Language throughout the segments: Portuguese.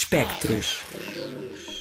Espectros.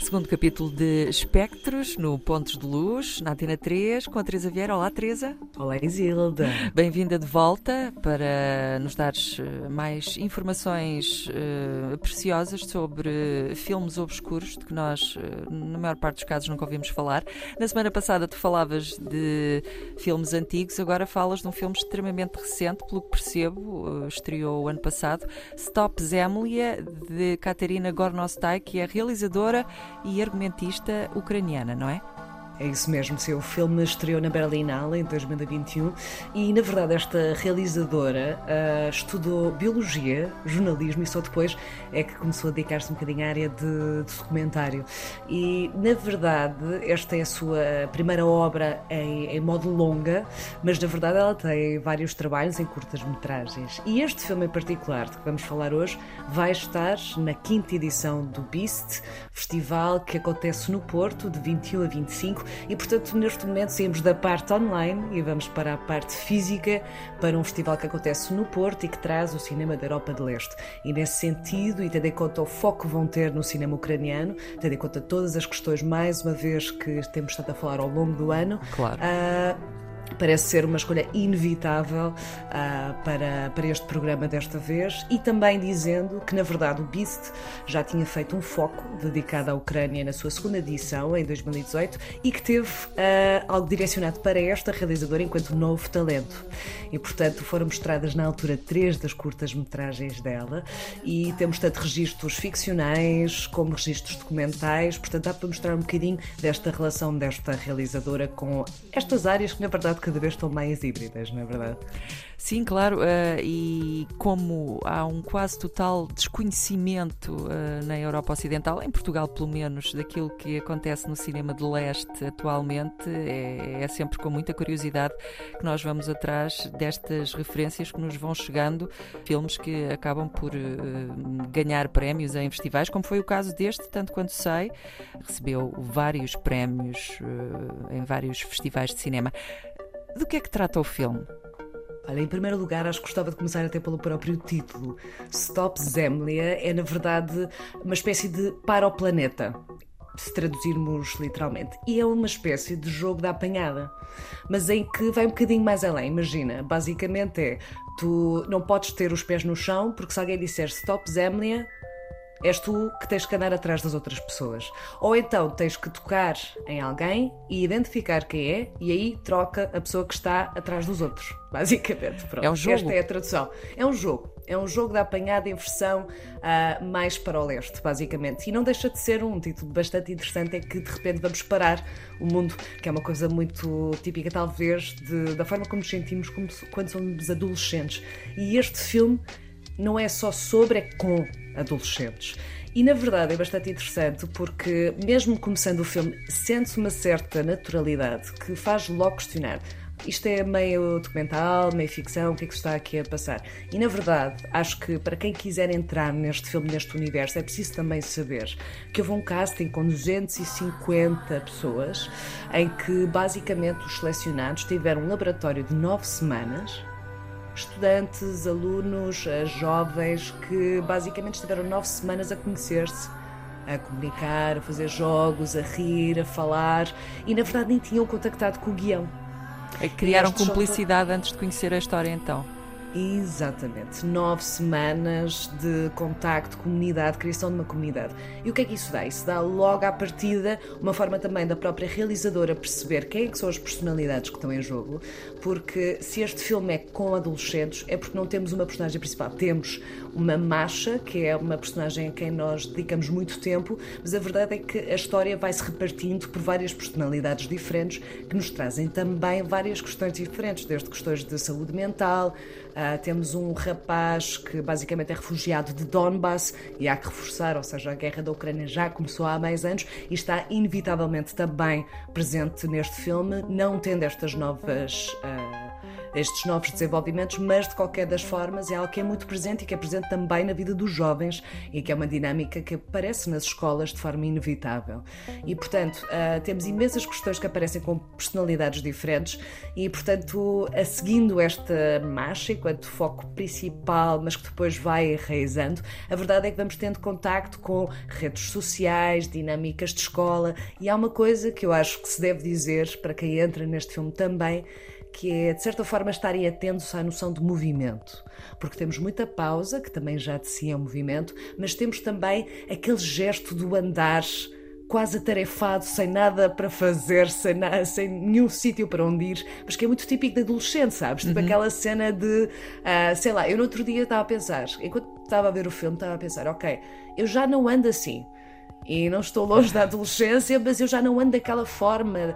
Segundo capítulo de Espectros, no Pontos de Luz, na Antena 3, com a Teresa Vieira. Olá, Teresa. Olá, Isilda. Bem-vinda de volta para nos dares eh, mais informações uh, preciosas sobre filmes obscuros, de que nós, uh, na maior parte dos casos, nunca ouvimos falar. Na semana passada, tu falavas de filmes antigos, agora falas de um filme extremamente recente, pelo que percebo, uh, estreou o ano passado, Stop Zemlia, de Katerina Gornostai, que é realizadora e argumentista ucraniana, não é? É isso mesmo, seu filme estreou na Berlinale em 2021 e, na verdade, esta realizadora uh, estudou biologia, jornalismo e só depois é que começou a dedicar-se um bocadinho à área de, de, documentário. E, na verdade, esta é a sua primeira obra em, em modo longa, mas, na verdade, ela tem vários trabalhos em curtas-metragens. E este filme em particular, de que vamos falar hoje, vai estar na quinta edição do Beast, festival que acontece no Porto, de 21 a 25 e, portanto, neste momento saímos da parte online e vamos para a parte física, para um festival que acontece no Porto e que traz o cinema da Europa de Leste. E nesse sentido, e tendo em conta o foco que vão ter no cinema ucraniano, tendo em conta todas as questões, mais uma vez, que temos estado a falar ao longo do ano, claro. Uh, parece ser uma escolha inevitável uh, para, para este programa desta vez e também dizendo que, na verdade, o Beast já tinha feito um foco dedicado à Ucrânia na sua segunda edição, em 2018, e que teve uh, algo direcionado para esta realizadora enquanto novo talento. E, portanto, foram mostradas na altura três das curtas-metragens dela e temos tanto registros ficcionais como registros documentais, portanto, dá para mostrar um bocadinho desta relação desta realizadora com estas áreas que, na verdade, cada vez estão mais híbridas, não é verdade? Sim, claro, uh, e como há um quase total desconhecimento uh, na Europa Ocidental, em Portugal pelo menos, daquilo que acontece no cinema de leste atualmente, é, é sempre com muita curiosidade que nós vamos atrás destas referências que nos vão chegando, filmes que acabam por uh, ganhar prémios em festivais, como foi o caso deste, tanto quanto sei, recebeu vários prémios em vários festivais de cinema. Do que é que trata o filme? Olha, em primeiro lugar, acho que gostava de começar até pelo próprio título. Stop Zemlia é, na verdade, uma espécie de para o planeta, se traduzirmos literalmente. E é uma espécie de jogo da apanhada, mas em que vai um bocadinho mais além. Imagina, basicamente é: tu não podes ter os pés no chão, porque se alguém disser Stop Zemlia, És tu que tens que andar atrás das outras pessoas. Ou então tens que tocar em alguém e identificar quem é, e aí troca a pessoa que está atrás dos outros. Basicamente, pronto. É um jogo. Esta é a tradução. É um jogo. É um jogo da apanhada em versão uh, mais para o leste, basicamente. E não deixa de ser um título bastante interessante, é que de repente vamos parar o mundo, que é uma coisa muito típica, talvez, de, da forma como nos sentimos como, quando somos adolescentes. E este filme não é só sobre, é com adolescentes. E na verdade é bastante interessante porque, mesmo começando o filme, sente-se uma certa naturalidade que faz logo questionar. Isto é meio documental, meio ficção, o que é que está aqui a passar? E na verdade, acho que para quem quiser entrar neste filme, neste universo, é preciso também saber que houve um casting com 250 pessoas, em que basicamente os selecionados tiveram um laboratório de nove semanas estudantes, alunos, eh, jovens que basicamente estiveram nove semanas a conhecer-se, a comunicar, a fazer jogos, a rir, a falar e na verdade nem tinham contactado com o guião. Criaram cumplicidade antes de conhecer a história então. Exatamente. Nove semanas de contacto, comunidade, criação de uma comunidade. E o que é que isso dá? Isso dá logo à partida uma forma também da própria realizadora perceber quem é que são as personalidades que estão em jogo, porque se este filme é com adolescentes, é porque não temos uma personagem principal. Temos uma Masha, que é uma personagem a quem nós dedicamos muito tempo, mas a verdade é que a história vai se repartindo por várias personalidades diferentes que nos trazem também várias questões diferentes, desde questões de saúde mental, Uh, temos um rapaz que basicamente é refugiado de Donbass e há que reforçar, ou seja, a guerra da Ucrânia já começou há mais anos e está inevitavelmente também presente neste filme, não tendo estas novas. Uh, estes novos desenvolvimentos, mas de qualquer das formas é algo que é muito presente e que é presente também na vida dos jovens e que é uma dinâmica que aparece nas escolas de forma inevitável. E, portanto, uh, temos imensas questões que aparecem com personalidades diferentes e, portanto, a seguindo esta marcha enquanto foco principal, mas que depois vai enraizando, a verdade é que vamos tendo contacto com redes sociais, dinâmicas de escola e há uma coisa que eu acho que se deve dizer para quem entra neste filme também, que é, de certa forma, estarem atentos à noção de movimento. Porque temos muita pausa, que também já de si é um movimento, mas temos também aquele gesto do andar quase atarefado, sem nada para fazer, sem, na, sem nenhum sítio para onde ir, mas que é muito típico de adolescente, sabes? Tipo uhum. aquela cena de, uh, sei lá, eu no outro dia estava a pensar, enquanto estava a ver o filme, estava a pensar, ok, eu já não ando assim. E não estou longe da adolescência, mas eu já não ando daquela forma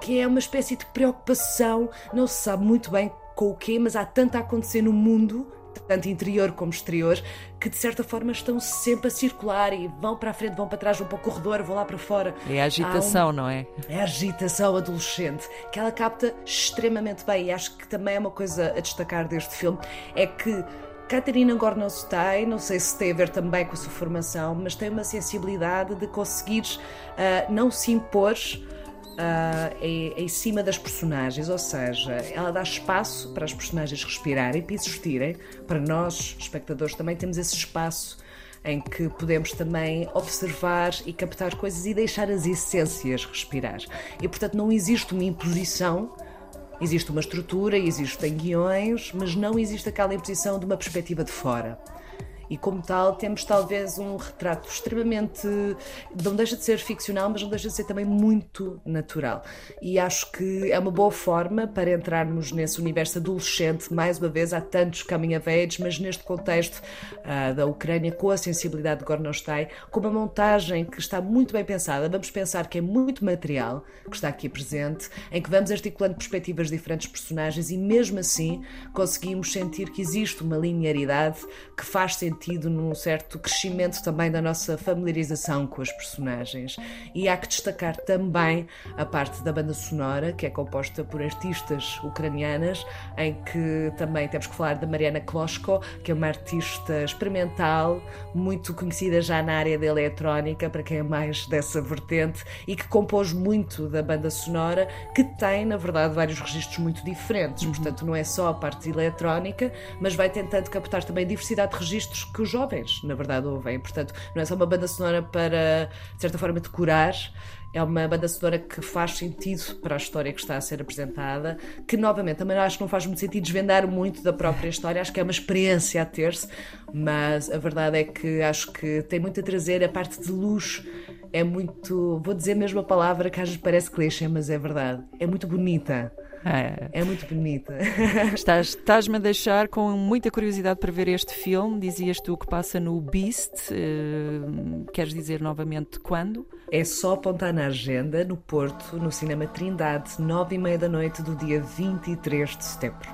que é uma espécie de preocupação, não se sabe muito bem com o quê, mas há tanto a acontecer no mundo, tanto interior como exterior, que de certa forma estão sempre a circular e vão para a frente, vão para trás, vão para o corredor, vão lá para fora. É a agitação, um... não é? É a agitação adolescente, que ela capta extremamente bem e acho que também é uma coisa a destacar deste filme, é que Catarina Gornostai, não sei se tem a ver também com a sua formação, mas tem uma sensibilidade de conseguir uh, não se impor uh, em, em, cima das personagens, ou seja, ela dá espaço para as personagens respirarem, para existirem. Para nós, espectadores, também temos esse espaço em que podemos também observar e captar coisas e deixar as essências respirar. E portanto não existe uma imposição, existe uma estrutura, existem guiões, mas não existe aquela imposição de uma perspectiva de fora e, como tal, temos talvez um retrato extremamente. não deixa de ser ficcional, mas não deixa de ser também muito natural. E acho que é uma boa forma para entrarmos nesse universo adolescente. Mais uma vez, há tantos coming of age, mas neste contexto uh, da Ucrânia, com a sensibilidade de Gornostai, com uma montagem que está muito bem pensada. Vamos pensar que é muito material que está aqui presente, em que vamos articulando perspectivas de diferentes personagens e, mesmo assim, conseguimos sentir que existe uma linearidade que faz sentido sentido num certo crescimento também da nossa familiarização com as personagens. E há que destacar também a parte da banda sonora, que é composta por artistas ucranianas, em que também temos que falar da Mariana Kloshko, que é uma artista experimental, muito conhecida já na área da eletrónica, para quem é mais dessa vertente, e que compôs muito da banda sonora, que tem, na verdade, vários registros muito diferentes. Uhum. Portanto, não é só a parte eletrónica, mas vai tentando captar também diversidade de registros que os jovens, na verdade, ouvem. Portanto, não é só uma banda sonora para, de certa forma, decorar, é uma banda sonora que faz sentido para a história que está a ser apresentada, que novamente também acho que não faz muito sentido desvendar muito da própria história, acho que é uma experiência a ter-se, mas a verdade é que acho que tem muito a trazer a parte de luz. É muito, vou dizer mesmo a palavra que às vezes parece clichê, mas é verdade. É muito bonita. É, é muito bonita. Estás, estás-me a deixar com muita curiosidade para ver este filme. Dizias tu que passa no Beast. Uh, queres dizer novamente quando? É só apontar na agenda, no Porto, no Cinema Trindade, nove e meia da noite do dia 23 de setembro.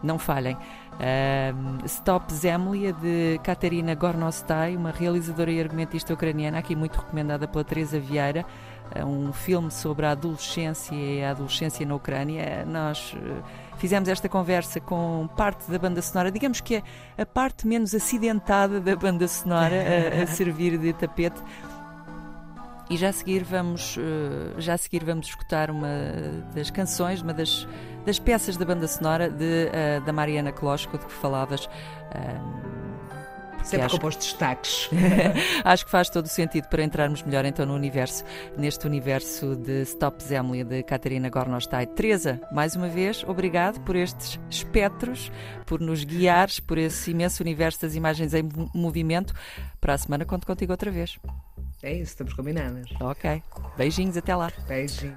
Não falhem. Uh, Stop Zemlia, de Katerina Gornostai, uma realizadora e argumentista ucraniana, aqui muito recomendada pela Teresa Vieira. Uh, um filme sobre a adolescência e a adolescência na Ucrânia. Nós uh, fizemos esta conversa com parte da banda sonora, digamos que é a parte menos acidentada da banda sonora a, a servir de tapete. E já a seguir vamos, uh, já a seguir vamos escutar uma das canções, uma das das peças da banda sonora de, uh, da Mariana Klosko, de que falavas. Uh, Sempre acho... composto destaques. acho que faz todo o sentido para entrarmos melhor então no universo, neste universo de Stop Zemlya de Catarina Gornostai. Teresa, mais uma vez, obrigado por estes espectros, por nos guiares por esse imenso universo das imagens em movimento. Para a semana conto contigo outra vez. É isso, estamos combinadas. Ok. Beijinhos, até lá. Beijinhos.